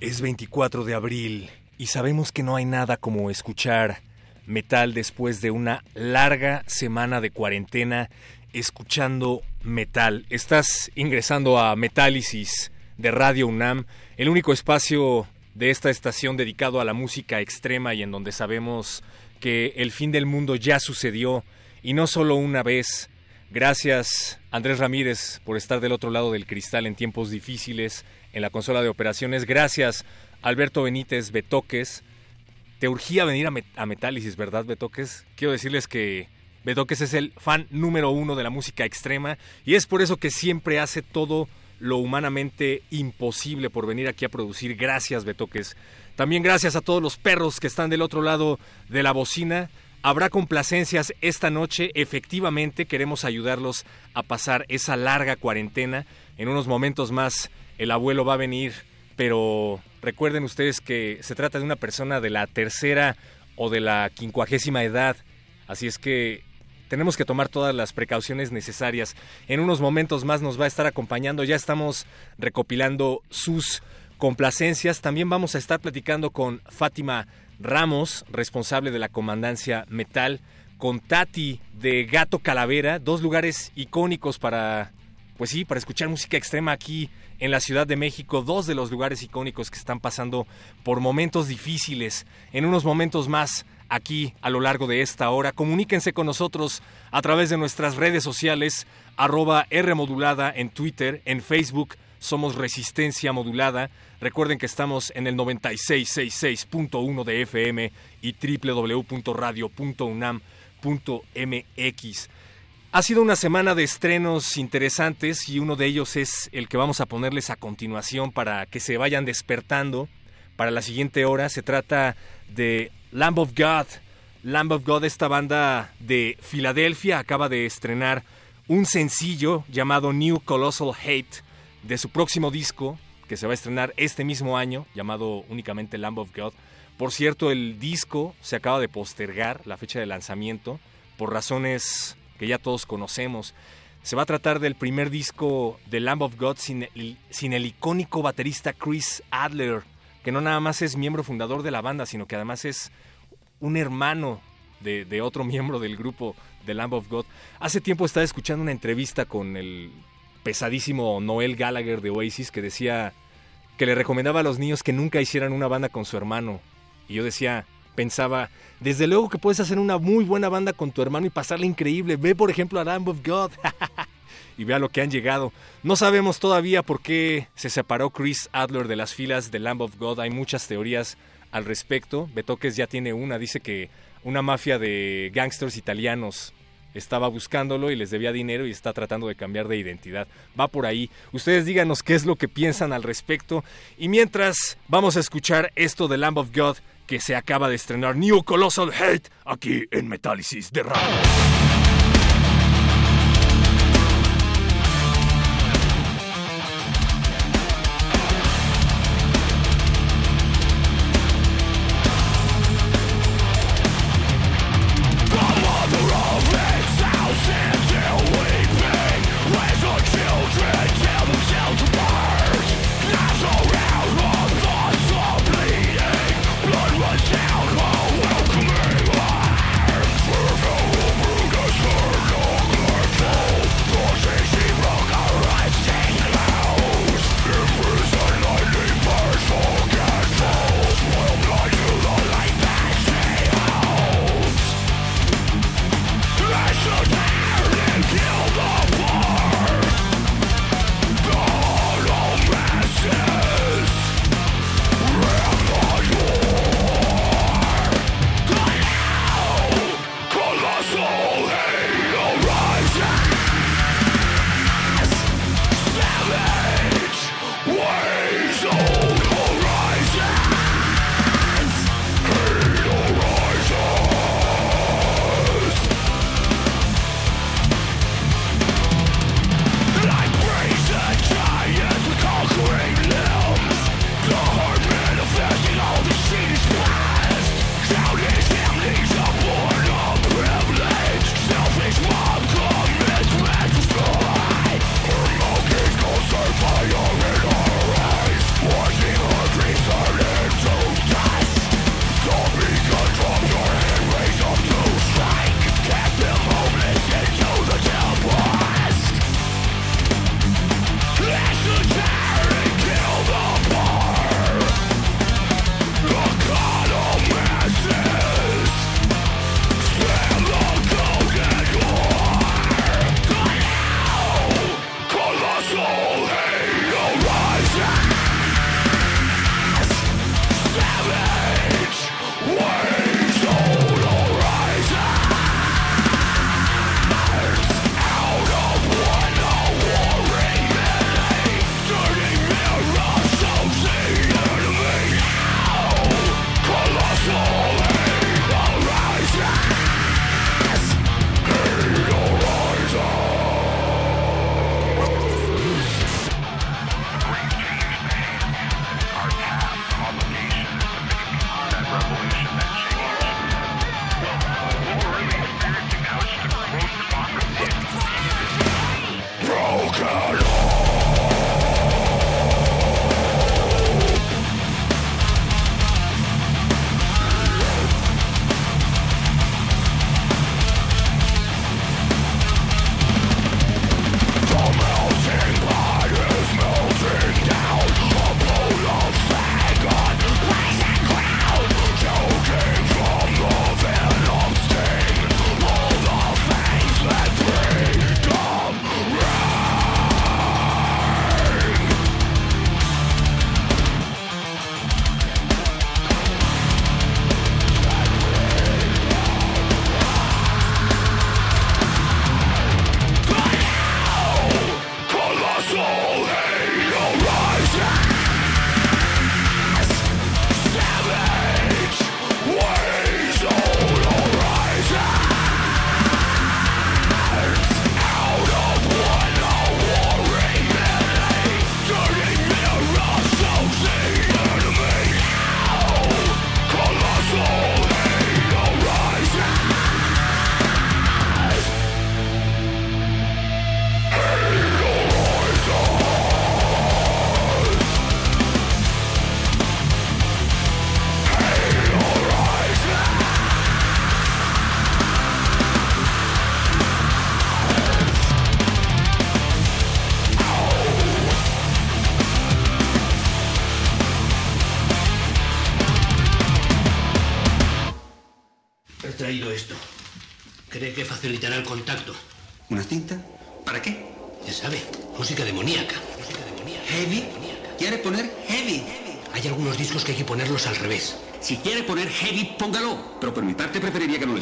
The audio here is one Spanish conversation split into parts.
Es 24 de abril y sabemos que no hay nada como escuchar metal después de una larga semana de cuarentena escuchando metal. Estás ingresando a Metálisis de Radio UNAM, el único espacio de esta estación dedicado a la música extrema y en donde sabemos que el fin del mundo ya sucedió y no solo una vez. Gracias Andrés Ramírez por estar del otro lado del cristal en tiempos difíciles en la consola de operaciones. Gracias Alberto Benítez Betoques. Te urgía venir a, a Metálisis, ¿verdad Betoques? Quiero decirles que Betoques es el fan número uno de la música extrema y es por eso que siempre hace todo lo humanamente imposible por venir aquí a producir. Gracias, Betoques. También gracias a todos los perros que están del otro lado de la bocina. Habrá complacencias esta noche. Efectivamente, queremos ayudarlos a pasar esa larga cuarentena. En unos momentos más el abuelo va a venir, pero recuerden ustedes que se trata de una persona de la tercera o de la quincuagésima edad. Así es que tenemos que tomar todas las precauciones necesarias. En unos momentos más nos va a estar acompañando, ya estamos recopilando sus complacencias. También vamos a estar platicando con Fátima Ramos, responsable de la comandancia Metal, con Tati de Gato Calavera, dos lugares icónicos para, pues sí, para escuchar música extrema aquí en la Ciudad de México, dos de los lugares icónicos que están pasando por momentos difíciles. En unos momentos más aquí a lo largo de esta hora. Comuníquense con nosotros a través de nuestras redes sociales, arroba R modulada en Twitter, en Facebook, somos Resistencia Modulada. Recuerden que estamos en el 9666.1 de FM y www.radio.unam.mx. Ha sido una semana de estrenos interesantes y uno de ellos es el que vamos a ponerles a continuación para que se vayan despertando para la siguiente hora. Se trata de Lamb of God. Lamb of God, esta banda de Filadelfia, acaba de estrenar un sencillo llamado New Colossal Hate de su próximo disco, que se va a estrenar este mismo año, llamado únicamente Lamb of God. Por cierto, el disco se acaba de postergar la fecha de lanzamiento por razones que ya todos conocemos. Se va a tratar del primer disco de Lamb of God sin el, sin el icónico baterista Chris Adler, que no nada más es miembro fundador de la banda, sino que además es un hermano de, otro miembro del grupo The Lamb of God. Hace tiempo estaba escuchando una entrevista con el pesadísimo Noel Gallagher de Oasis que decía que le recomendaba a los niños que nunca hicieran una banda con su hermano. Y yo decía, pensaba, desde luego que puedes hacer una muy buena banda con tu hermano y pasarla increíble. Ve por ejemplo a Lamb of God. y vea lo que han llegado. No sabemos todavía por qué se separó Chris Adler de las filas de Lamb of God. Hay muchas teorías al respecto. Betoques ya tiene una, dice que una mafia de gangsters italianos estaba buscándolo y les debía dinero y está tratando de cambiar de identidad. Va por ahí. Ustedes díganos qué es lo que piensan al respecto. Y mientras vamos a escuchar esto de Lamb of God que se acaba de estrenar New Colossal Hate aquí en Metálisis de Radio.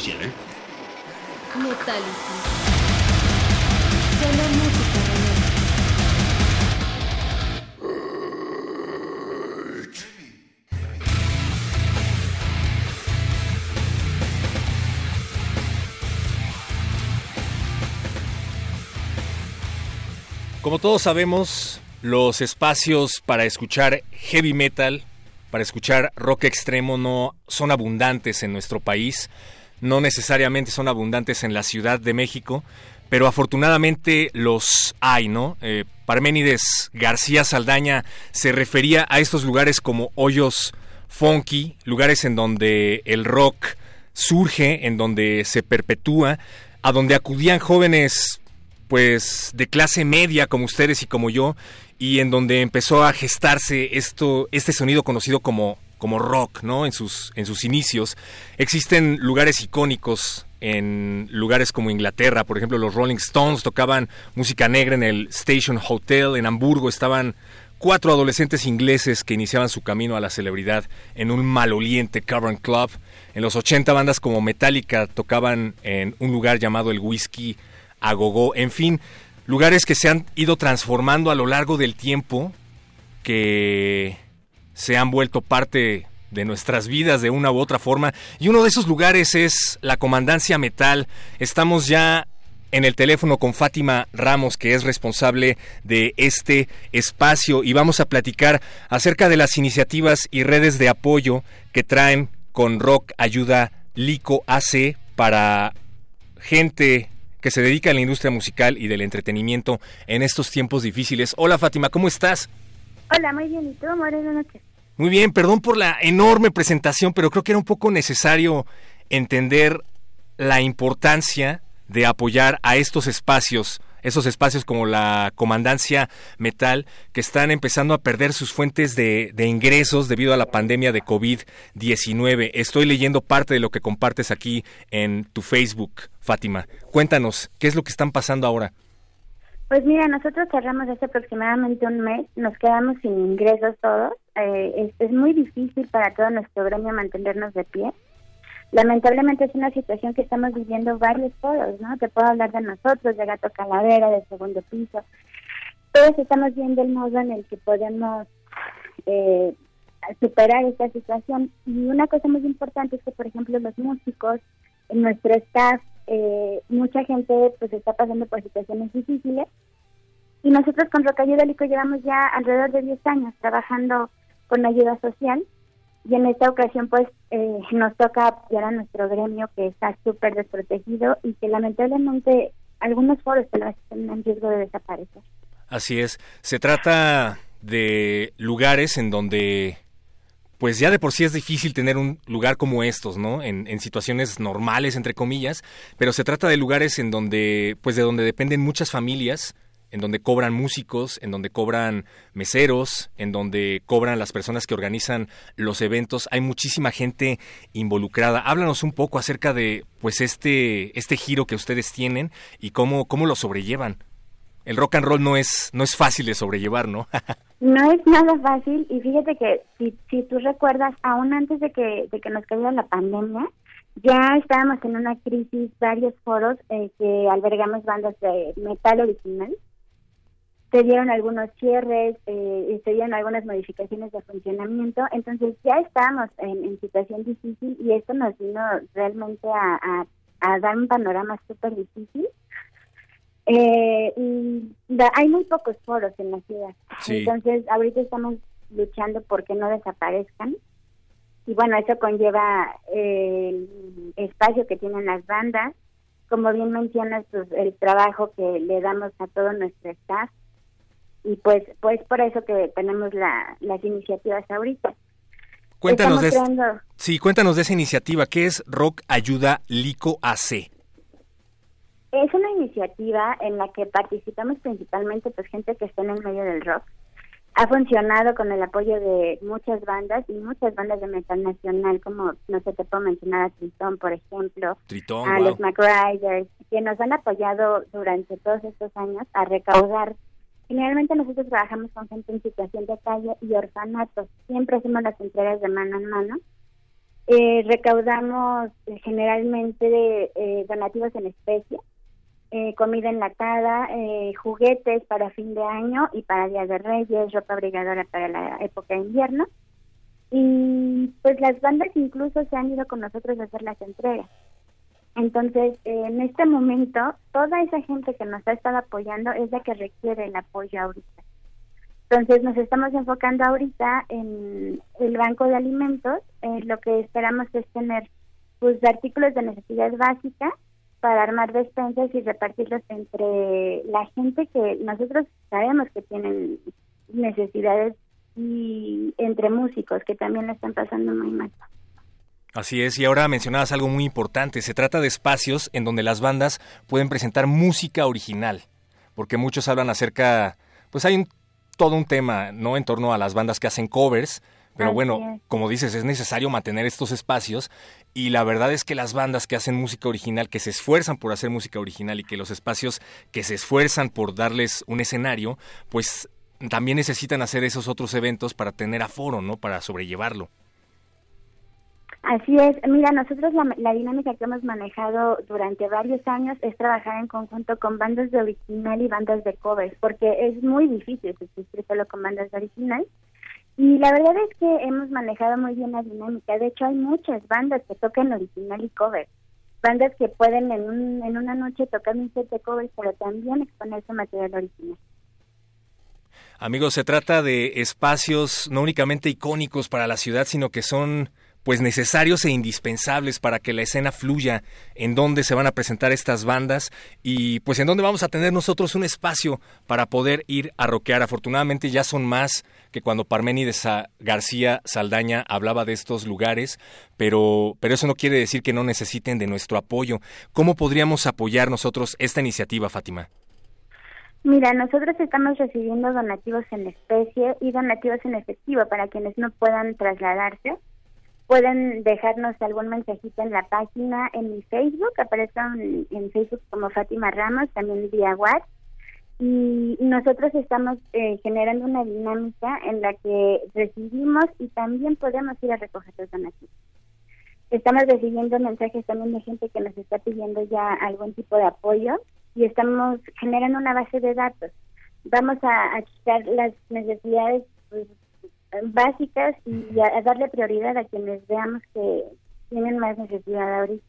¿Eh? Como todos sabemos, los espacios para escuchar heavy metal, para escuchar rock extremo no son abundantes en nuestro país, no necesariamente son abundantes en la Ciudad de México, pero afortunadamente los hay, ¿no? Eh, Parménides García Saldaña se refería a estos lugares como hoyos funky, lugares en donde el rock surge, en donde se perpetúa, a donde acudían jóvenes pues de clase media como ustedes y como yo y en donde empezó a gestarse esto este sonido conocido como como rock, ¿no? En sus en sus inicios existen lugares icónicos en lugares como Inglaterra, por ejemplo, los Rolling Stones tocaban música negra en el Station Hotel en Hamburgo, estaban cuatro adolescentes ingleses que iniciaban su camino a la celebridad en un maloliente cavern club. En los 80 bandas como Metallica tocaban en un lugar llamado el Whiskey Agogó, en fin, lugares que se han ido transformando a lo largo del tiempo, que se han vuelto parte de nuestras vidas de una u otra forma. Y uno de esos lugares es la Comandancia Metal. Estamos ya en el teléfono con Fátima Ramos, que es responsable de este espacio, y vamos a platicar acerca de las iniciativas y redes de apoyo que traen con Rock Ayuda Lico AC para gente que se dedica a la industria musical y del entretenimiento en estos tiempos difíciles. Hola Fátima, ¿cómo estás? Hola, muy bien. ¿Y tú, Buenas noches. Muy bien, perdón por la enorme presentación, pero creo que era un poco necesario entender la importancia de apoyar a estos espacios esos espacios como la Comandancia Metal, que están empezando a perder sus fuentes de, ingresos debido a la pandemia de COVID-19. Estoy leyendo parte de lo que compartes aquí en tu Facebook, Fátima. Cuéntanos, ¿qué es lo que están pasando ahora? Pues mira, nosotros cerramos hace aproximadamente un mes, nos quedamos sin ingresos todos. Eh, es, es, muy difícil para todo nuestro gremio mantenernos de pie lamentablemente es una situación que estamos viviendo varios foros, ¿no? Te puedo hablar de nosotros, de Gato Calavera, de Segundo Piso. Todos estamos viendo el modo en el que podemos eh, superar esta situación. Y una cosa muy importante es que, por ejemplo, los músicos, nuestro staff, eh, mucha gente pues está pasando por situaciones difíciles. Y nosotros con Rocayuda Lico llevamos ya alrededor de 10 años trabajando con ayuda social y en esta ocasión pues eh, nos toca apoyar a nuestro gremio que está súper desprotegido y que lamentablemente algunos foros están en riesgo de desaparecer. Así es, se trata de lugares en donde pues ya de por sí es difícil tener un lugar como estos, ¿no? En, en, situaciones normales, entre comillas, pero se trata de lugares en donde, pues de donde dependen muchas familias, en donde cobran músicos, en donde cobran meseros, en donde cobran las personas que organizan los eventos. Hay muchísima gente involucrada. Háblanos un poco acerca de pues este este giro que ustedes tienen y cómo cómo lo sobrellevan. El rock and roll no es no es fácil de sobrellevar, ¿no? no es nada fácil y fíjate que si, si tú recuerdas, aún antes de que de que nos cayera la pandemia, ya estábamos en una crisis, varios foros eh, que albergamos bandas de metal original se dieron algunos cierres, eh, se dieron algunas modificaciones de funcionamiento, entonces ya estamos en, situación difícil y esto nos vino realmente a, dar un panorama súper difícil. Eh, y hay muy pocos foros en la ciudad, entonces ahorita estamos luchando por que no desaparezcan. Y bueno, eso conlleva el espacio que tienen las bandas, como bien mencionas, pues, el trabajo que le damos a todo nuestro staff, y pues pues por eso que tenemos la, las iniciativas ahorita. Cuéntanos de, sí, cuéntanos de esa iniciativa, ¿qué es Rock Ayuda Lico AC? Es una iniciativa en la que participamos principalmente pues gente que está en el medio del rock. Ha funcionado con el apoyo de muchas bandas y muchas bandas de metal nacional, como no sé, te puedo mencionar a Tritón, por ejemplo, a los McRiders, que nos han apoyado durante todos estos años a recaudar Generalmente nosotros trabajamos con gente en situación de calle y orfanatos. Siempre hacemos las entregas de mano en mano. Eh, recaudamos eh, generalmente eh, donativos en especie, comida enlatada, juguetes para fin de año y para Día de Reyes, ropa abrigadora para la época de invierno. Y pues las bandas incluso se han ido con nosotros a hacer las entregas. Entonces, en este momento, toda esa gente que nos ha estado apoyando es la que requiere el apoyo ahorita. Entonces nos estamos enfocando ahorita en el banco de alimentos. Eh, lo que esperamos es tener pues artículos de necesidad básica para armar despensas y repartirlos entre la gente que nosotros sabemos que tienen necesidades y entre músicos que también la están pasando muy mal. Así es, y ahora mencionabas algo muy importante, se trata de espacios en donde las bandas pueden presentar música original, porque muchos hablan acerca, pues hay un todo un tema, ¿no? En torno a las bandas que hacen covers. Pero bueno, como dices, es necesario mantener estos espacios y la verdad es que las bandas que hacen música original, que se esfuerzan por hacer música original y que los espacios que se esfuerzan por darles un escenario, pues también necesitan hacer esos otros eventos para tener aforo, ¿no? Para sobrellevarlo. Así es, mira, nosotros la, dinámica que hemos manejado durante varios años es trabajar en conjunto con bandas de original y bandas de covers, porque es muy difícil subsistir solo con bandas de original. Y la verdad es que hemos manejado muy bien la dinámica. De hecho, hay muchas bandas que tocan original y cover. Bandas que pueden en, un, en una noche tocar un set de covers, pero también exponer su material original. Amigos, se trata de espacios no únicamente icónicos para la ciudad, sino que son pues necesarios e indispensables para que la escena fluya, en dónde se van a presentar estas bandas y pues en dónde vamos a tener nosotros un espacio para poder ir a rockear. Afortunadamente ya son más que cuando Parménides García Saldaña hablaba de estos lugares, pero, pero eso no quiere decir que no necesiten de nuestro apoyo. ¿Cómo podríamos apoyar nosotros esta iniciativa, Fátima? Mira, nosotros estamos recibiendo donativos en especie y donativos en efectivo para quienes no puedan trasladarse Pueden dejarnos algún mensajito en la página, en mi Facebook, aparezco en, Facebook como Fátima Ramos, también vía WhatsApp. Y nosotros estamos eh, generando una dinámica en la que recibimos y también podemos ir a recoger los donativos. Estamos recibiendo mensajes también de gente que nos está pidiendo ya algún tipo de apoyo y estamos generando una base de datos. Vamos a, a quitar las necesidades pues, básicas y a, darle prioridad a quienes veamos que tienen más necesidad ahorita.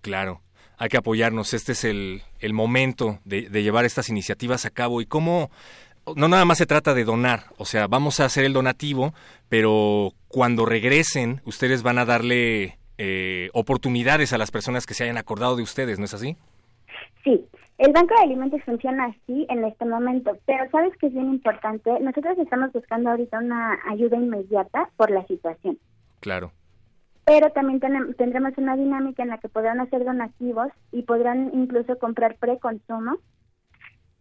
Claro, hay que apoyarnos. Este es el, el momento de, de, llevar estas iniciativas a cabo. ¿Y cómo? No nada más se trata de donar, o sea, vamos a hacer el donativo, pero cuando regresen, ustedes van a darle eh, oportunidades a las personas que se hayan acordado de ustedes, ¿no es así? Sí, el Banco de Alimentos funciona así en este momento, pero sabes que es bien importante, nosotros estamos buscando ahorita una ayuda inmediata por la situación. Claro. Pero también tendremos una dinámica en la que podrán hacer donativos y podrán incluso comprar preconsumo.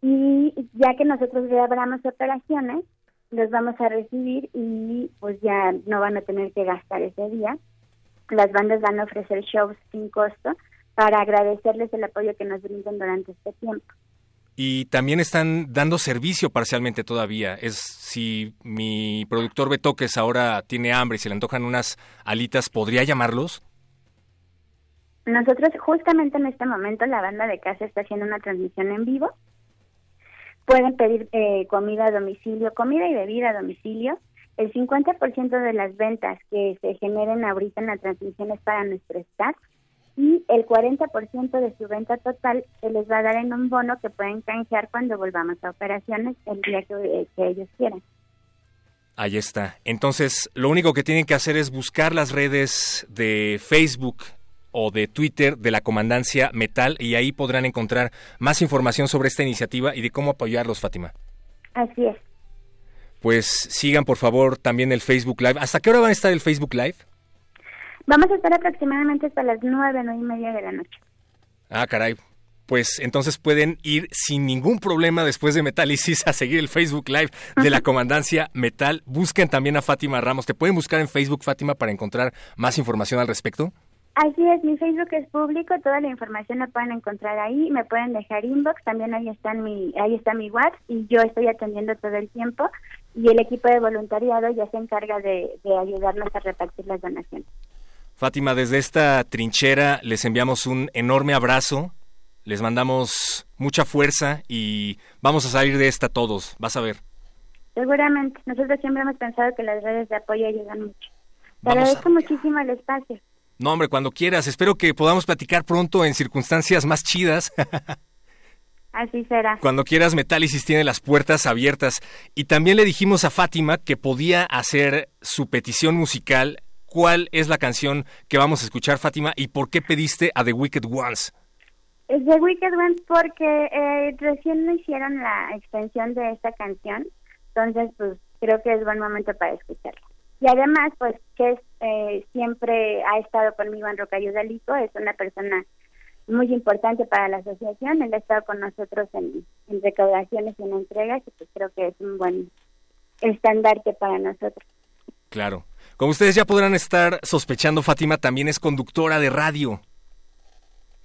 Y ya que nosotros reabramos operaciones, los vamos a recibir y pues ya no van a tener que gastar ese día. Las bandas van a ofrecer shows sin costo para agradecerles el apoyo que nos brindan durante este tiempo. Y también están dando servicio parcialmente todavía. Es si mi productor Betoques ahora tiene hambre y se le antojan unas alitas, ¿podría llamarlos? Nosotros justamente en este momento la banda de casa está haciendo una transmisión en vivo. Pueden pedir eh, comida a domicilio, comida y bebida a domicilio. El 50% de las ventas que se generen ahorita en la transmisión es para nuestro staff y el 40% de su venta total se les va a dar en un bono que pueden canjear cuando volvamos a operaciones el día que, ellos quieran. Ahí está. Entonces, lo único que tienen que hacer es buscar las redes de Facebook o de Twitter de la Comandancia Metal y ahí podrán encontrar más información sobre esta iniciativa y de cómo apoyarlos, Fátima. Así es. Pues sigan por favor también el Facebook Live. ¿Hasta qué hora van a estar el Facebook Live? Vamos a estar aproximadamente hasta las nueve, nueve y media de la noche. Ah, caray. Pues entonces pueden ir sin ningún problema después de Metálisis a seguir el Facebook Live de la Comandancia Metal. Busquen también a Fátima Ramos. ¿Te pueden buscar en Facebook, Fátima, para encontrar más información al respecto? Así es, mi Facebook es público, toda la información la pueden encontrar ahí, me pueden dejar inbox, también ahí está mi, ahí está mi WhatsApp y yo estoy atendiendo todo el tiempo y el equipo de voluntariado ya se encarga de ayudarnos a repartir las donaciones. Fátima, desde esta trinchera les enviamos un enorme abrazo, les mandamos mucha fuerza y vamos a salir de esta todos, vas a ver. Seguramente, nosotros siempre hemos pensado que las redes de apoyo ayudan mucho. Te agradezco muchísimo el espacio. No, hombre, cuando quieras. Espero que podamos platicar pronto en circunstancias más chidas. Así será. Cuando quieras, Metálisis tiene las puertas abiertas. Y también le dijimos a Fátima que podía hacer su petición musical cuál es la canción que vamos a escuchar, Fátima, y por qué pediste a The Wicked Ones. Es The Wicked Ones porque eh, recién me hicieron la extensión de esta canción, entonces pues creo que es buen momento para escucharla. Y además, pues que eh, siempre ha estado conmigo en Rocayudalico, es una persona muy importante para la asociación, él ha estado con nosotros en, en recaudaciones y en entregas, y pues creo que es un buen estandarte para nosotros. Claro. Como ustedes ya podrán estar sospechando, Fátima también es conductora de radio.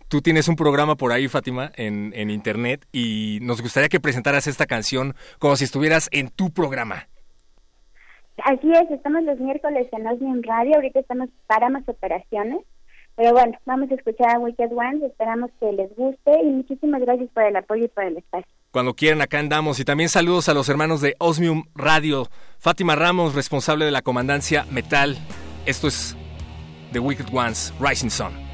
Tú tienes un programa por ahí, Fátima, en, en internet, y nos gustaría que presentaras esta canción como si estuvieras en tu programa. Así es, estamos los miércoles en Osmium Radio, ahorita estamos para más operaciones, pero bueno, vamos a escuchar a Wicked Ones, esperamos que les guste y muchísimas gracias por el apoyo y por el espacio. Cuando quieran, acá andamos. Y también saludos a los hermanos de Osmium Radio. Fátima Ramos, responsable de la comandancia Metal. Esto es The Wicked Ones, Rising Sun.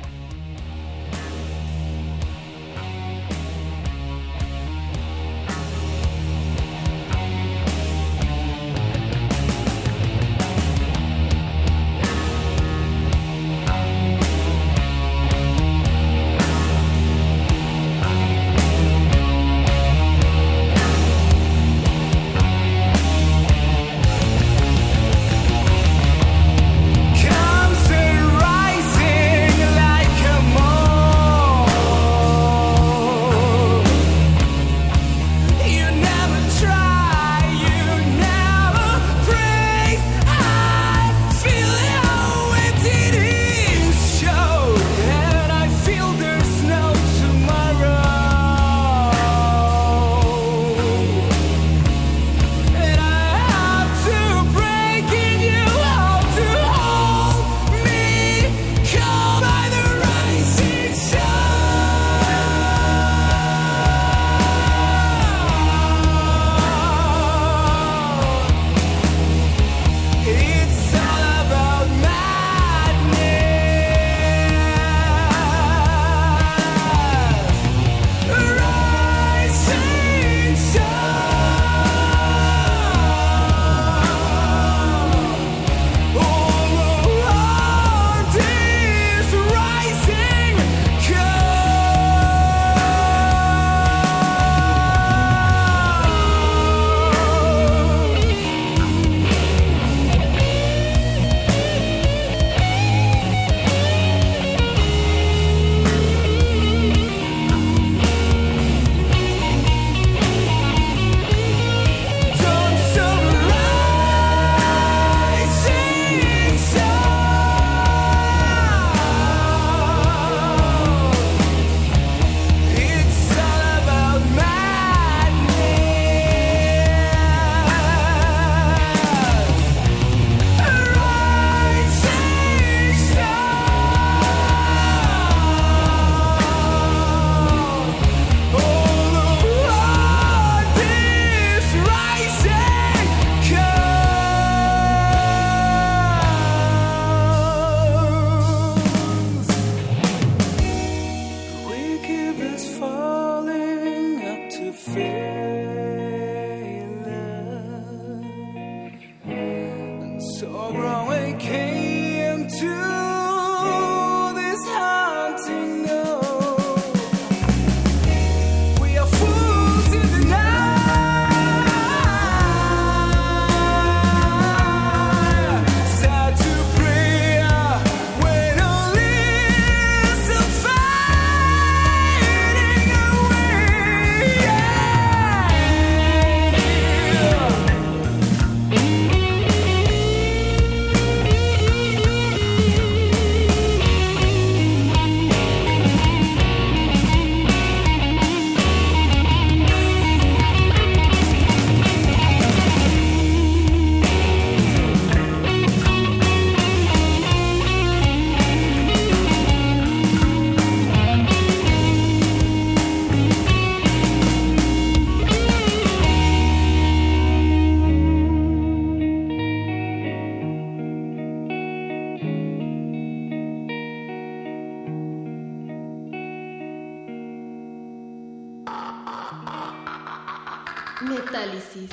Metálisis.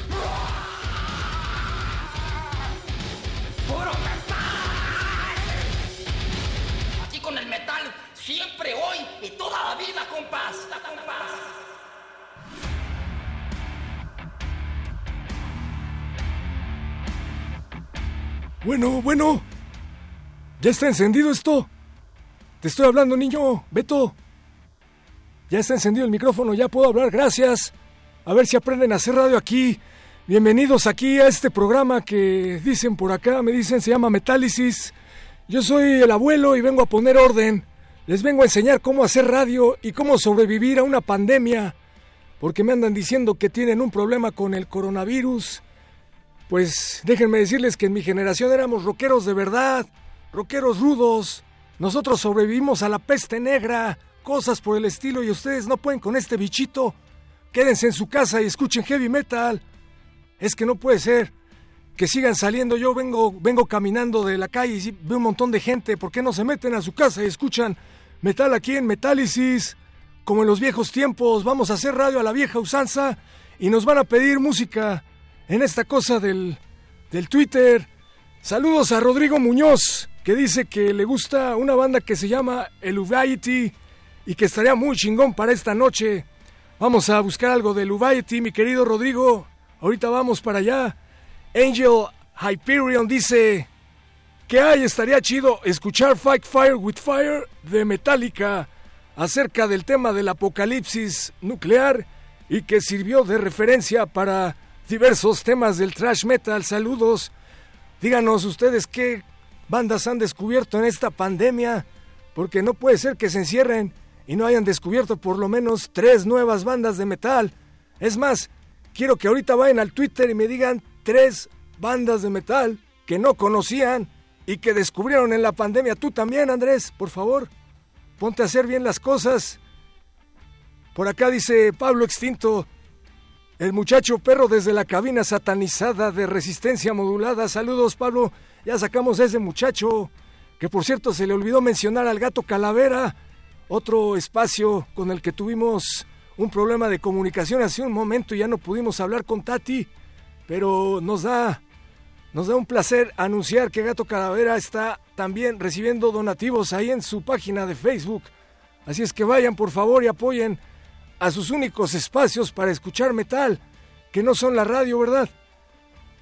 ¡Puro metal! Aquí con el metal, siempre, hoy y toda la vida, compás. compás. Bueno, bueno. ¿Ya está encendido esto? Te estoy hablando, niño. Beto. Ya está encendido el micrófono, ya puedo hablar, gracias. A ver si aprenden a hacer radio aquí. Bienvenidos aquí a este programa que dicen por acá, me dicen se llama Metálisis. Yo soy el abuelo y vengo a poner orden. Les vengo a enseñar cómo hacer radio y cómo sobrevivir a una pandemia. Porque me andan diciendo que tienen un problema con el coronavirus. Pues déjenme decirles que en mi generación éramos rockeros de verdad, rockeros rudos. Nosotros sobrevivimos a la peste negra, cosas por el estilo y ustedes no pueden con este bichito. Quédense en su casa y escuchen heavy metal. Es que no puede ser que sigan saliendo. Yo vengo, vengo caminando de la calle y veo un montón de gente. ¿Por qué no se meten a su casa y escuchan metal aquí en Metálisis? Como en los viejos tiempos, vamos a hacer radio a la vieja usanza y nos van a pedir música en esta cosa del, del Twitter. Saludos a Rodrigo Muñoz, que dice que le gusta una banda que se llama El Uvaity y que estaría muy chingón para esta noche. Vamos a buscar algo de Lubaity, mi querido Rodrigo. Ahorita vamos para allá. Angel Hyperion dice que hay, estaría chido escuchar Fight Fire with Fire de Metallica acerca del tema del apocalipsis nuclear y que sirvió de referencia para diversos temas del thrash metal. Saludos. Díganos ustedes qué bandas han descubierto en esta pandemia, porque no puede ser que se encierren y no hayan descubierto por lo menos tres nuevas bandas de metal. Es más, quiero que ahorita vayan al Twitter y me digan tres bandas de metal que no conocían y que descubrieron en la pandemia. Tú también, Andrés, por favor, ponte a hacer bien las cosas. Por acá dice Pablo Extinto, el muchacho perro desde la cabina satanizada de resistencia modulada. Saludos, Pablo. Ya sacamos a ese muchacho, que por cierto se le olvidó mencionar al gato Calavera otro espacio con el que tuvimos un problema de comunicación hace un momento y ya no pudimos hablar con Tati, pero nos da nos da un placer anunciar que Gato Calavera está también recibiendo donativos ahí en su página de Facebook. Así es que vayan por favor y apoyen a sus únicos espacios para escuchar metal, que no son la radio, ¿verdad?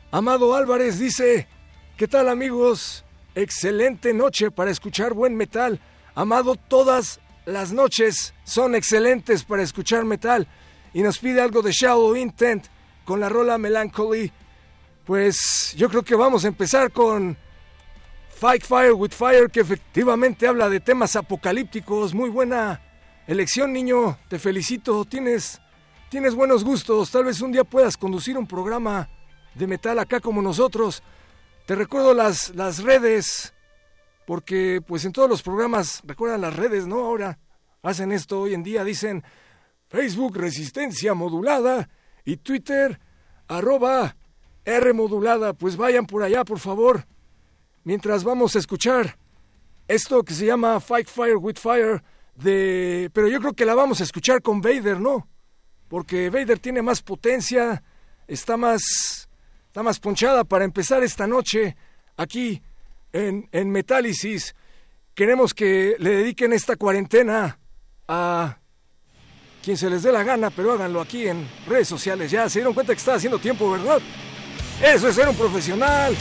Amado Álvarez dice, ¿qué tal amigos? Excelente noche para escuchar buen metal. Amado, todas las noches son excelentes para escuchar metal y nos pide algo de Shadow Intent con la rola Melancholy. Pues yo creo que vamos a empezar con Fight Fire with Fire, que efectivamente habla de temas apocalípticos. Muy buena elección, niño. Te felicito. Tienes, tienes buenos gustos. Tal vez un día puedas conducir un programa de metal acá como nosotros. Te recuerdo las, las redes porque pues en todos los programas, recuerdan las redes, ¿no? Ahora hacen esto hoy en día, dicen Facebook Resistencia Modulada y Twitter arroba R Modulada, pues vayan por allá, por favor, mientras vamos a escuchar esto que se llama Fight Fire with Fire, de... pero yo creo que la vamos a escuchar con Vader, ¿no? Porque Vader tiene más potencia, está más, está más ponchada para empezar esta noche aquí en, en Metálisis queremos que le dediquen esta cuarentena a quien se les dé la gana, pero háganlo aquí en redes sociales. Ya se dieron cuenta que está haciendo tiempo, ¿verdad? Eso es ser un profesional.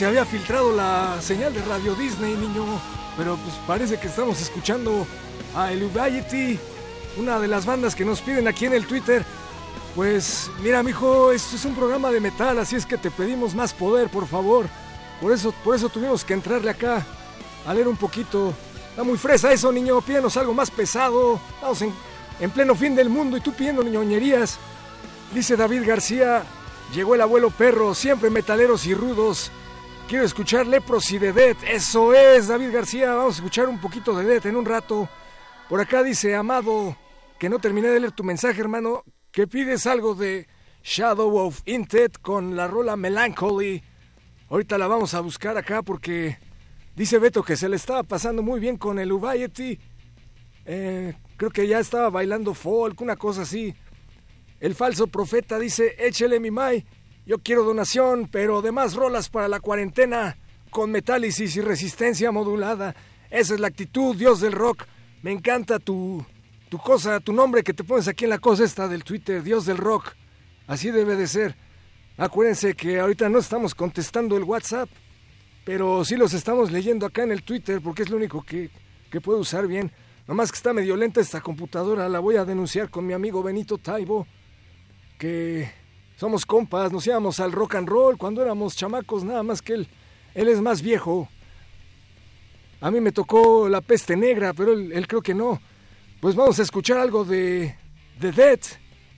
Se había filtrado la señal de Radio Disney, niño. Pero pues parece que estamos escuchando a Illuviety, una de las bandas que nos piden aquí en el Twitter. Pues mira, mijo, esto es un programa de metal, así es que te pedimos más poder, por favor. Por eso, por eso tuvimos que entrarle acá a leer un poquito. Está muy fresa eso, niño. Pídenos algo más pesado. Estamos en, en pleno fin del mundo y tú pidiendo ñoñerías. Dice David García, llegó el abuelo perro, siempre metaleros y rudos. Quiero escuchar Lepros y de Dead. Eso es, David García. Vamos a escuchar un poquito de Dead en un rato. Por acá dice Amado, que no terminé de leer tu mensaje, hermano, que pides algo de Shadow of Intet con la rola Melancholy. Ahorita la vamos a buscar acá porque dice Beto que se le estaba pasando muy bien con el Ubayeti. Eh, creo que ya estaba bailando folk, una cosa así. El falso profeta dice, échele mi mai, yo quiero donación, pero demás rolas para la cuarentena, con metálisis y resistencia modulada. Esa es la actitud, Dios del rock. Me encanta tu, tu cosa, tu nombre que te pones aquí en la cosa esta del Twitter, Dios del rock. Así debe de ser. Acuérdense que ahorita no estamos contestando el WhatsApp, pero sí los estamos leyendo acá en el Twitter porque es lo único que, que puedo usar bien. Nomás que está medio lenta esta computadora, la voy a denunciar con mi amigo Benito Taibo que somos compas, nos íbamos al rock and roll cuando éramos chamacos, nada más que él, él es más viejo. A mí me tocó la peste negra, pero él, creo que no. Pues vamos a escuchar algo de The Dead.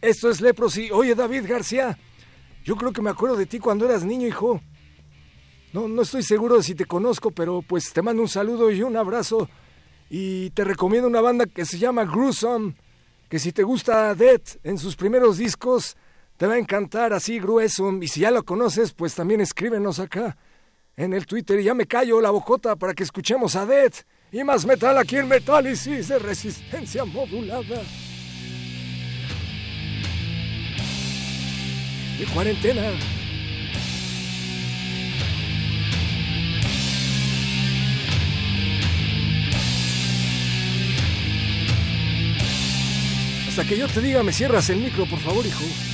Esto es Leprosy. Oye, David García, Yo creo que me acuerdo de ti cuando eras niño, hijo. No, no estoy seguro de si te conozco, pero pues te mando un saludo y un abrazo. Y te recomiendo una banda que se llama Gruesome, que si te gusta Death en sus primeros discos, te va a encantar así grueso. Y si ya lo conoces, pues también escríbenos acá en el Twitter. Y ya me callo la bocota para que escuchemos a Death y más metal aquí en Metálisis de resistencia modulada. De cuarentena. Hasta que yo te diga, me cierras el micro, por favor, hijo.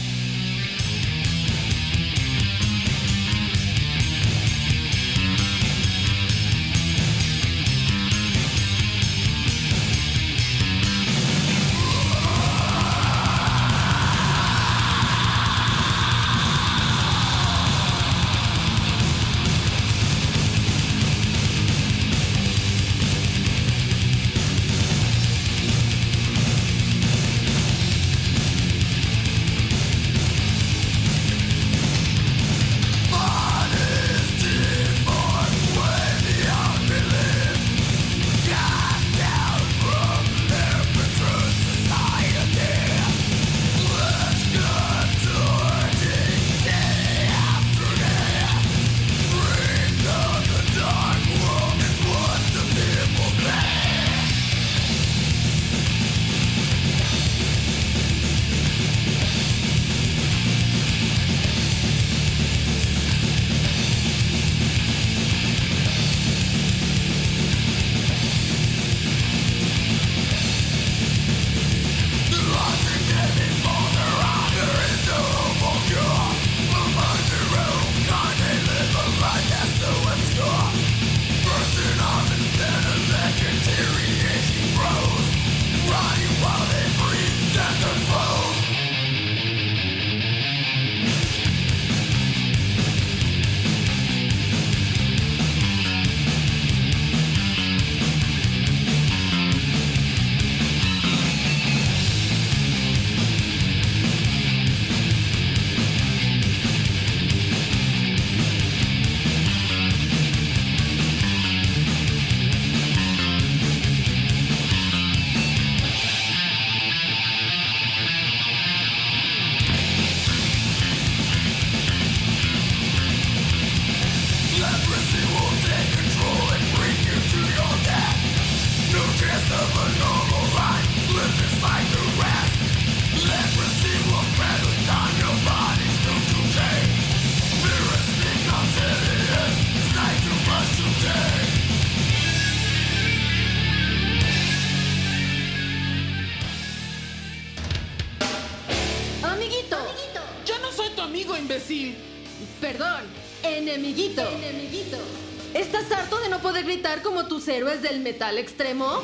Del metal extremo?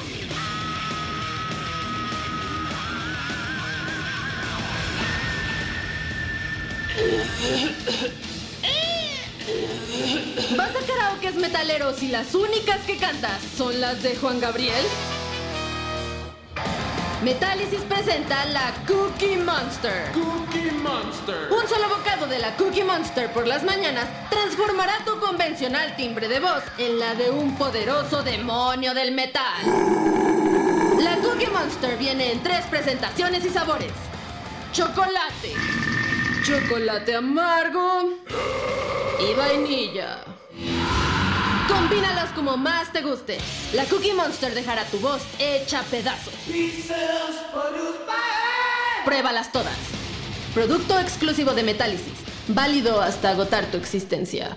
¿Vas a karaokes metaleros y las únicas que cantas son las de Juan Gabriel? Metálisis presenta la Cookie Monster. Cookie Monster. Un solo bocado de la Cookie Monster por las mañanas transformará tu convencional timbre de voz en la de un poderoso demonio del metal. La Cookie Monster viene en tres presentaciones y sabores. Chocolate, chocolate amargo y vainilla. Combínalas como más te guste. La Cookie Monster dejará tu voz hecha pedazos. Pruébalas todas. Producto exclusivo de Metálisis. Válido hasta agotar tu existencia.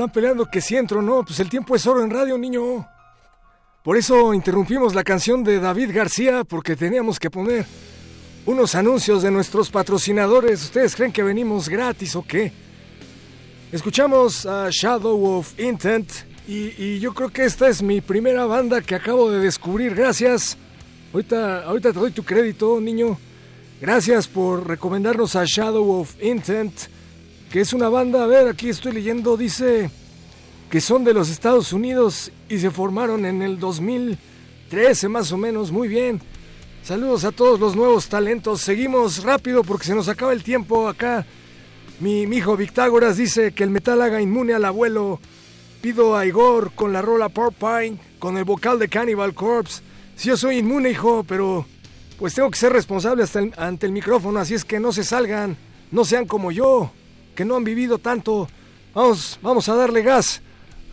Están peleando que si entro no. Pues el tiempo es oro en radio, niño. Por eso interrumpimos la canción de David García porque teníamos que poner unos anuncios de nuestros patrocinadores. ¿Ustedes creen que venimos gratis o qué? Escuchamos a Shadow of Intent y, y yo creo que esta es mi primera banda que acabo de descubrir. Gracias. Ahorita, ahorita te doy tu crédito, niño. Gracias por recomendarnos a Shadow of Intent, que es una banda, a ver, aquí estoy leyendo, dice que son de los Estados Unidos y se formaron en el 2013 más o menos. Muy bien. Saludos a todos los nuevos talentos. Seguimos rápido porque se nos acaba el tiempo acá. Mi, hijo Victágoras dice que el metal haga inmune al abuelo. Pido a Igor con la rola Porpine, con el vocal de Cannibal Corpse. Si yo soy inmune, hijo, pero pues tengo que ser responsable hasta el- ante el micrófono, así es que no se salgan, no sean como yo, no han vivido tanto. Vamos, vamos a darle gas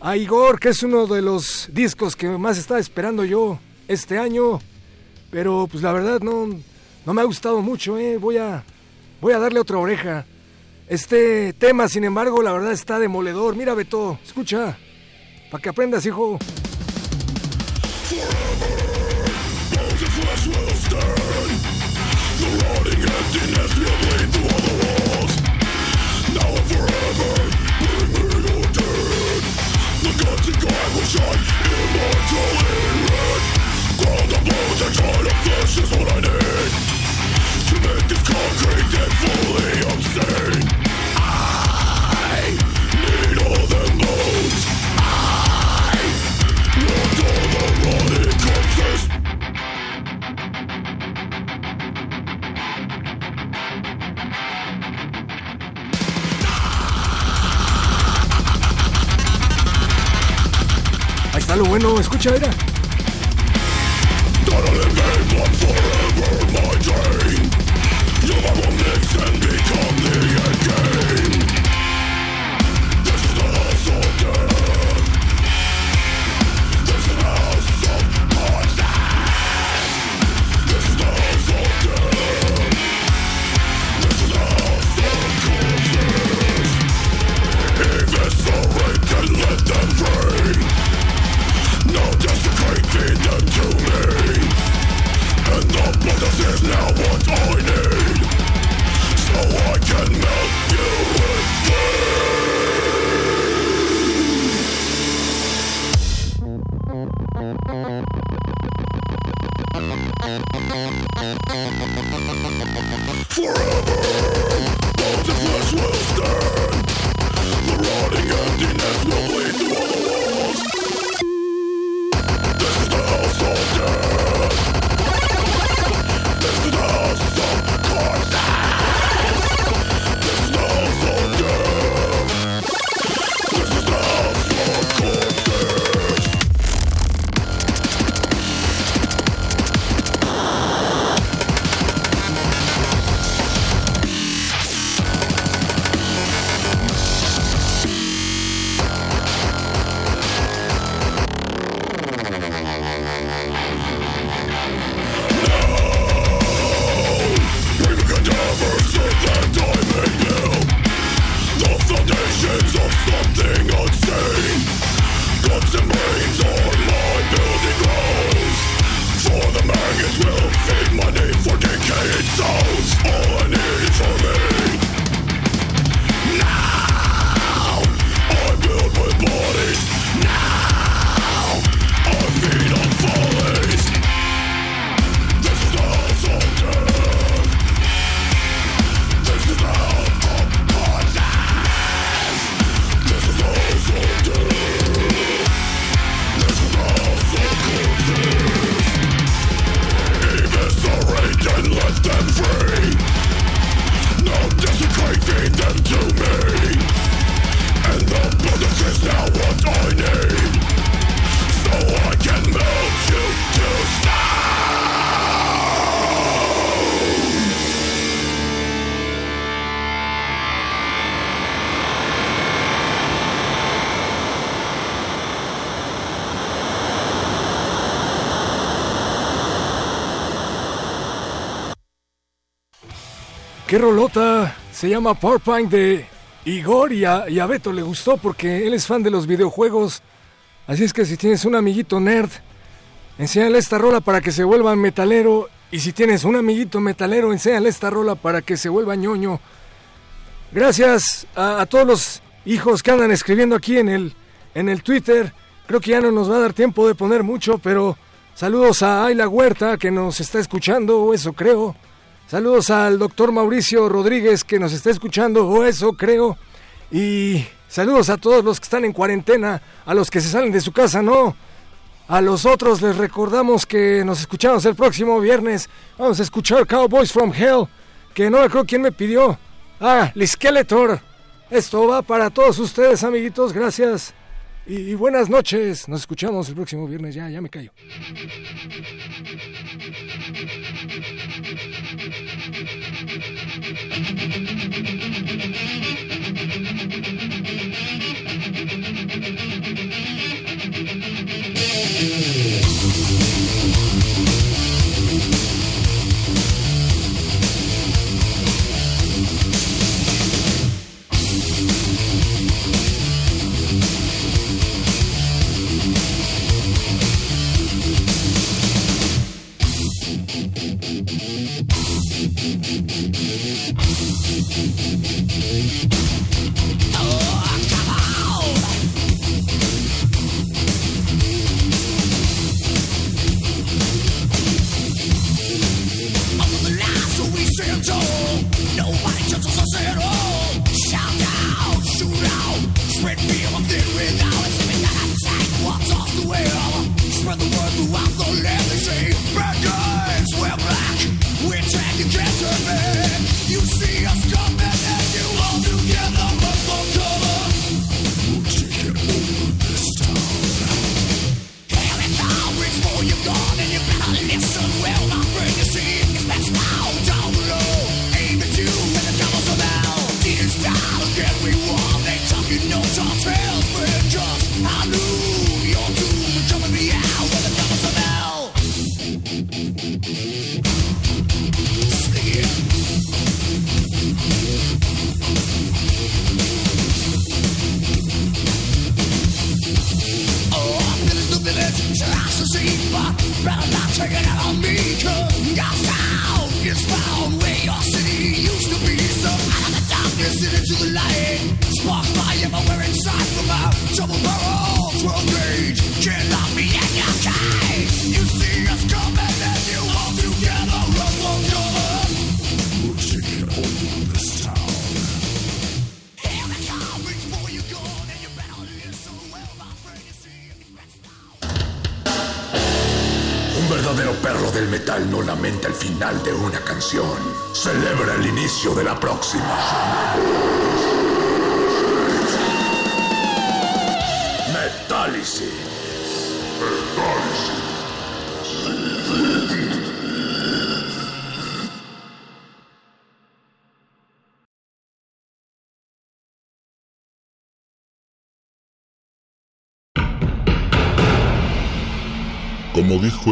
a Igor, que es uno de los discos que más estaba esperando yo este año. Pero pues la verdad no, no me ha gustado mucho, eh. Voy a, voy a darle otra oreja. Este tema, sin embargo, la verdad está demoledor. Mira, Beto, escucha. Para que aprendas, hijo. will shine Immortal in red Ground the bones and try flesh is what I need To make this concrete and fully obscene. Está lo bueno, escucha, feed them to me And the blood that is now what I need? So I can ¿Qué rolota? Se llama Porpine de Igor y a, Beto le gustó porque él es fan de los videojuegos. Así es que si tienes un amiguito nerd, enséñale esta rola para que se vuelva metalero. Y si tienes un amiguito metalero, enséñale esta rola para que se vuelva ñoño. Gracias a, a todos los hijos que andan escribiendo aquí en el, en el Twitter. Creo que ya no nos va a dar tiempo de poner mucho, pero saludos a Ayla Huerta que nos está escuchando, eso creo. Saludos al doctor Mauricio Rodríguez que nos está escuchando, o eso creo. Y saludos a todos los que están en cuarentena, a los que se salen de su casa, no. A los otros les recordamos que nos escuchamos el próximo viernes. Vamos a escuchar Cowboys from Hell, que no me acuerdo quién me pidió. Ah, el Skeletor. Esto va para todos ustedes, amiguitos. Gracias. Y, y buenas noches. Nos escuchamos el próximo viernes. Ya, ya me callo. Thank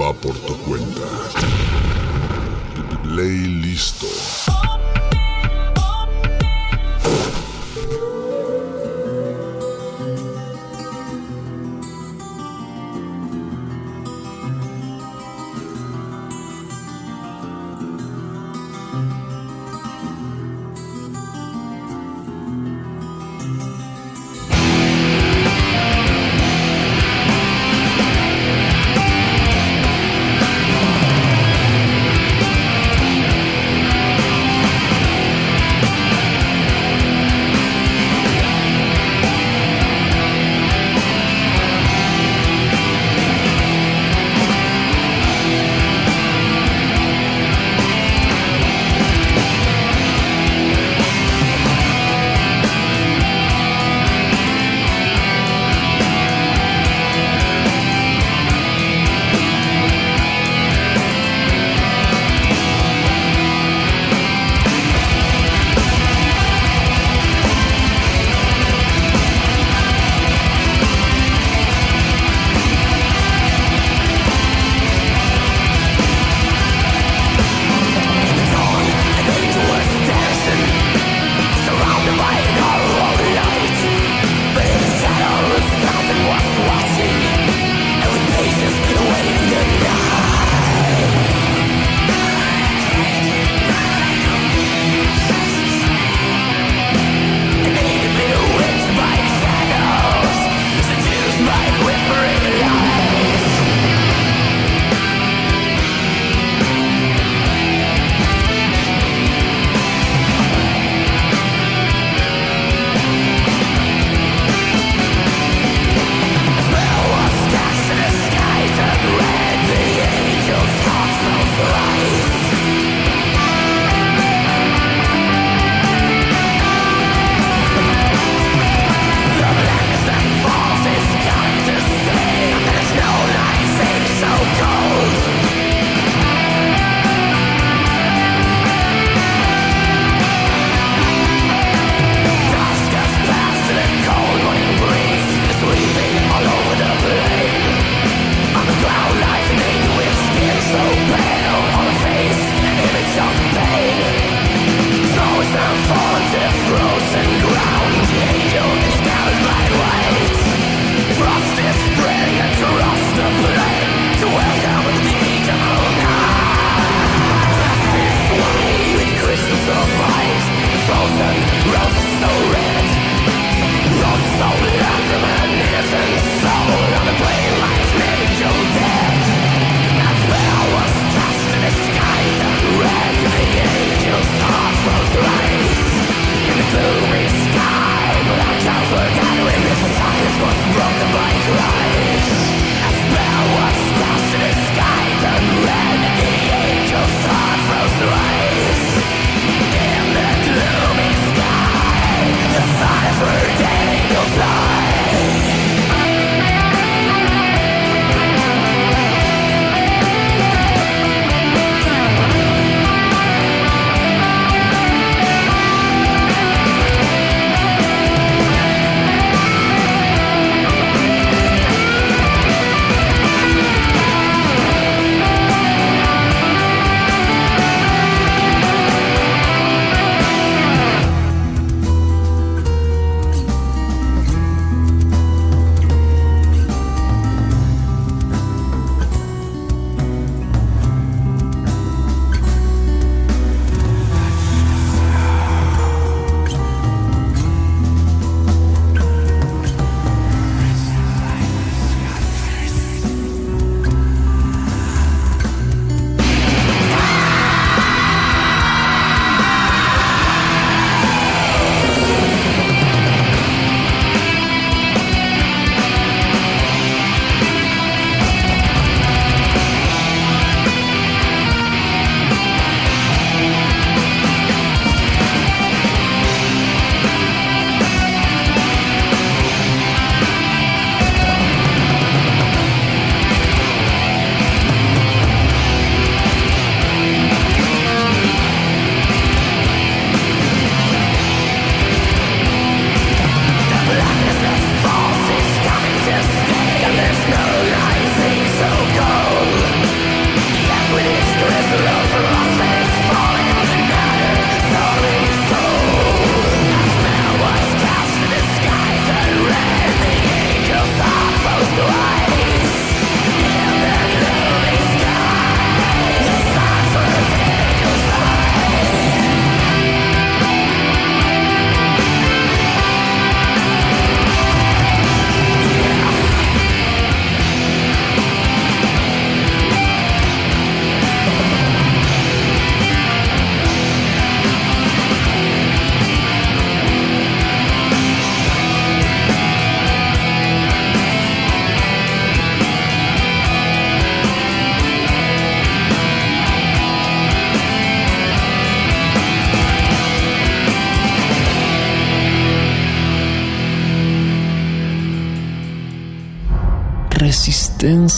va por tu cuenta. Play listo.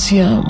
Resistencia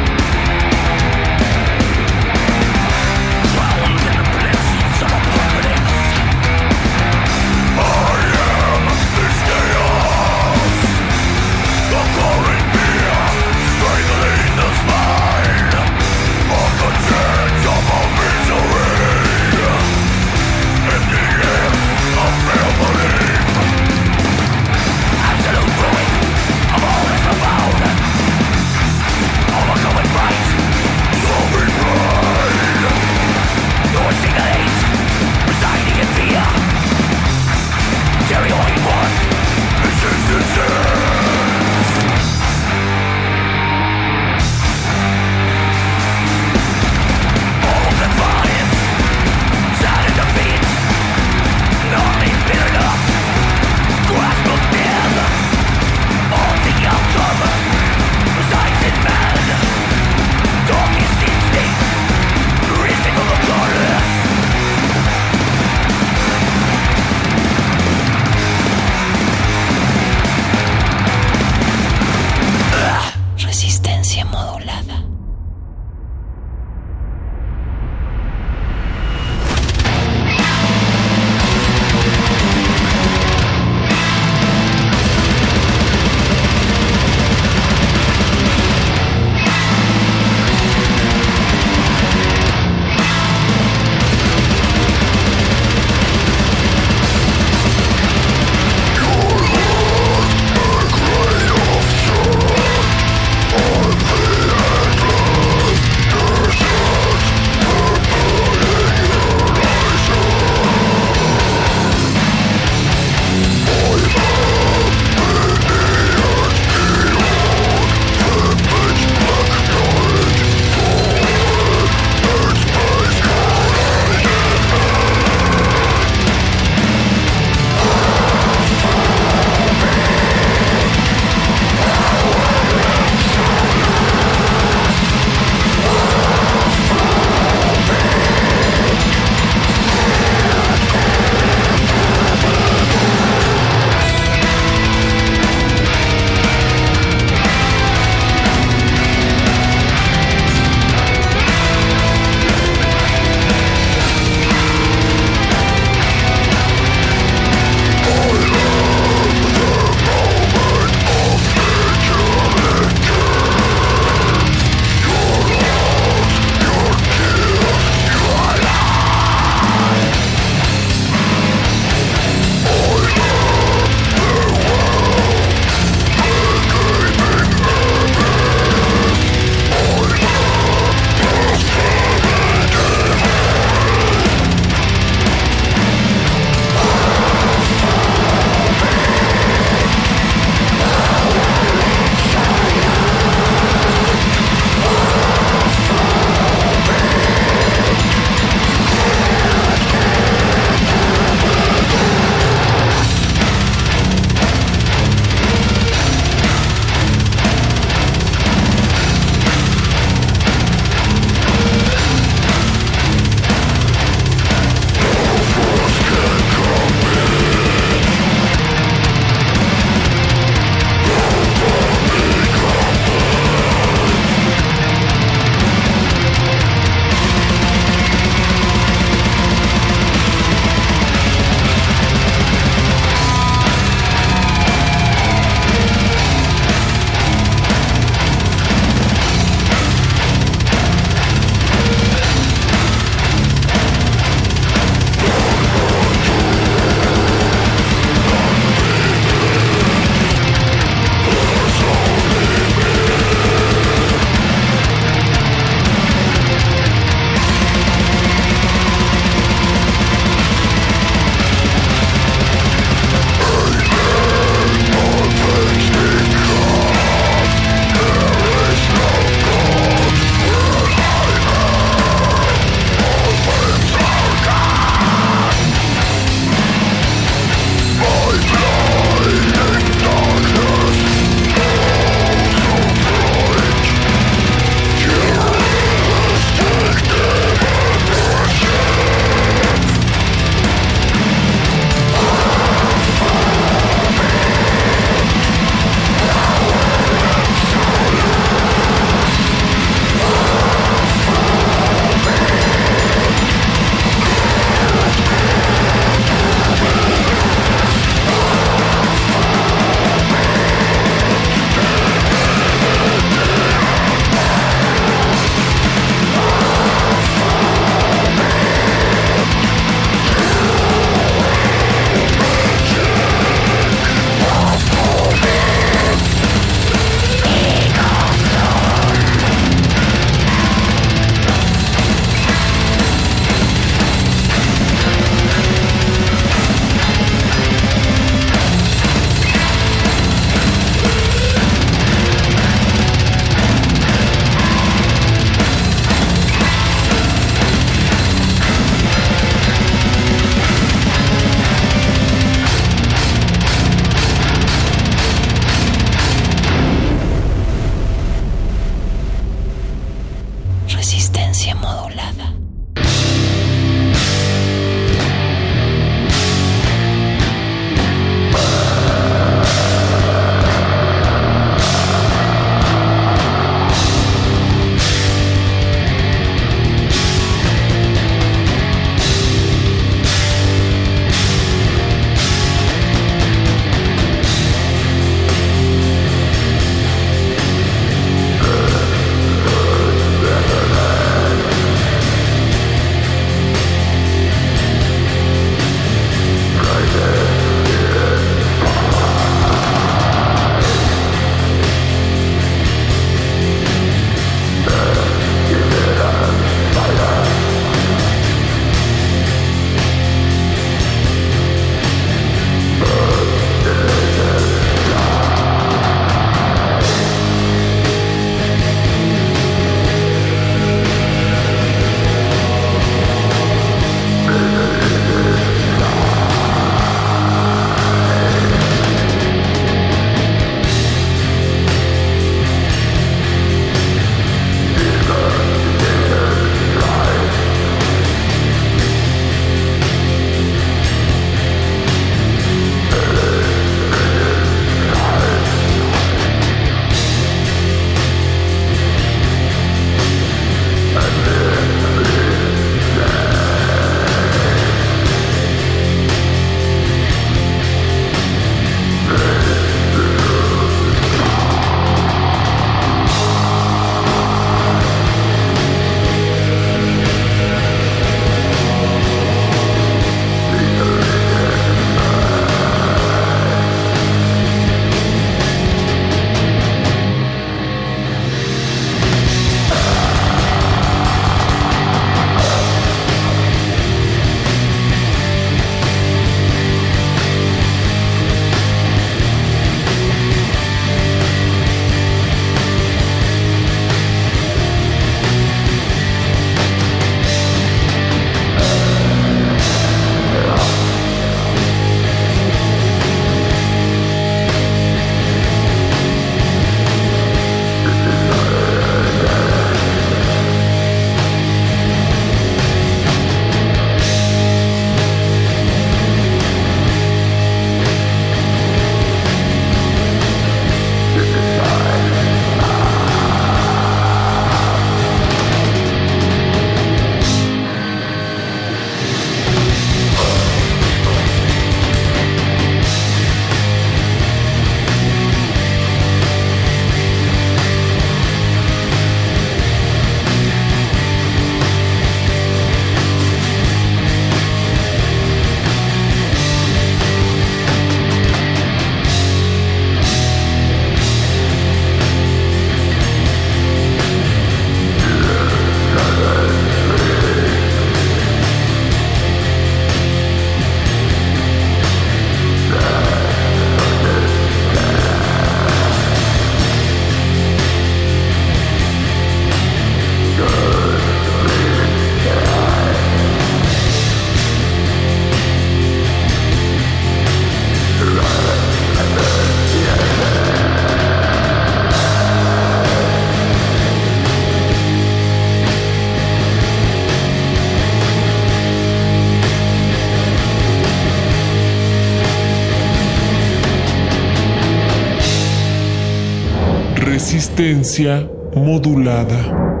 Resistencia modulada.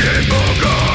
Resistencia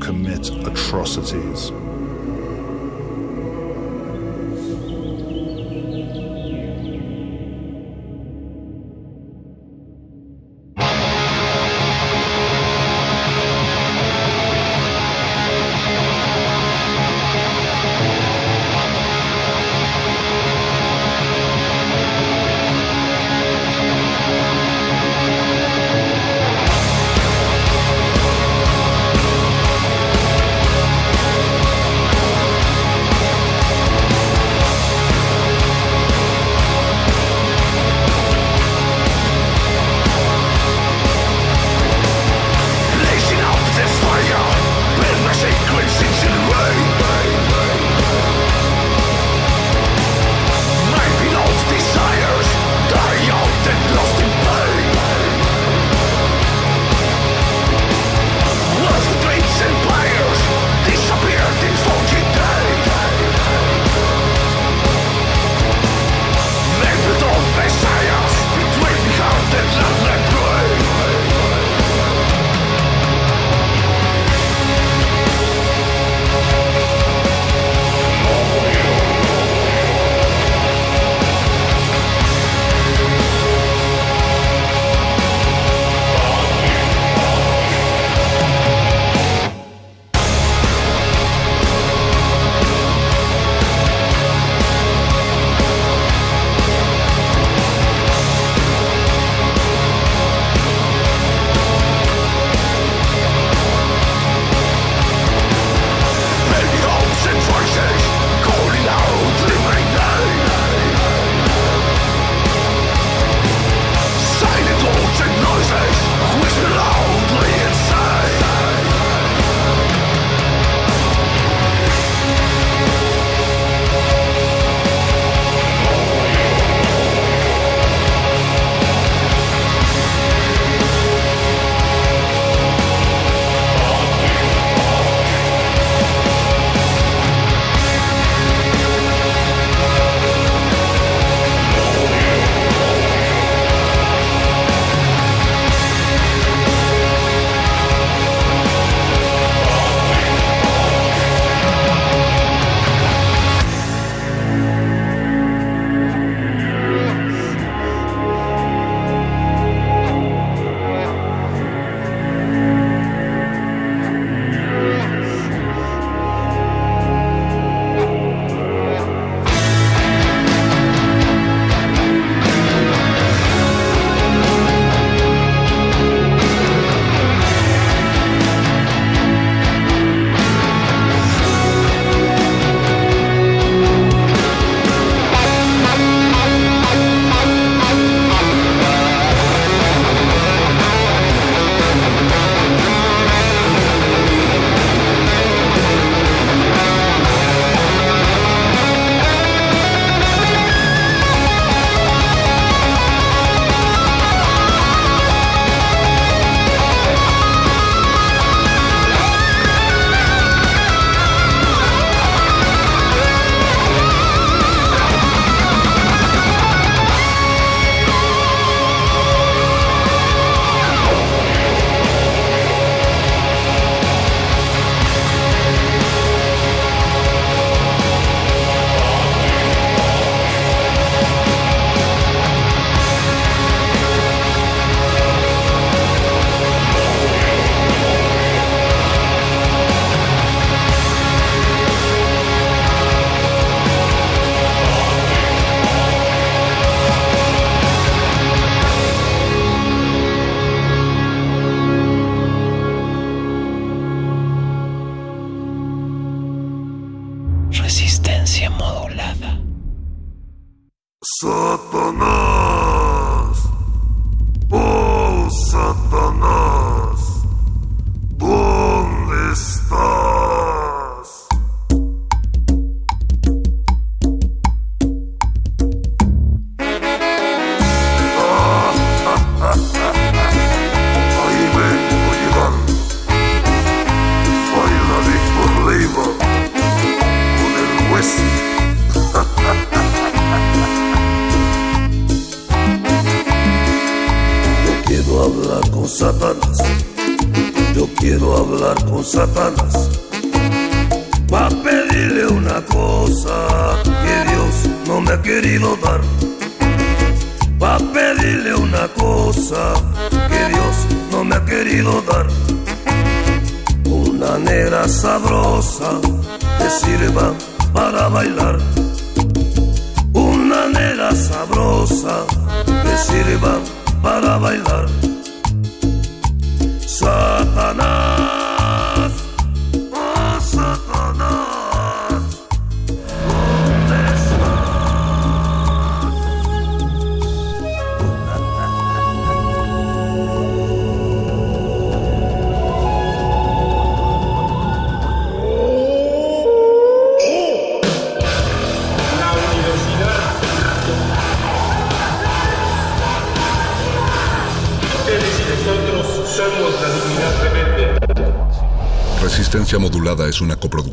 commit atrocities.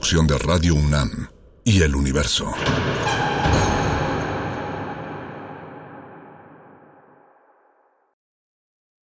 De Radio UNAM.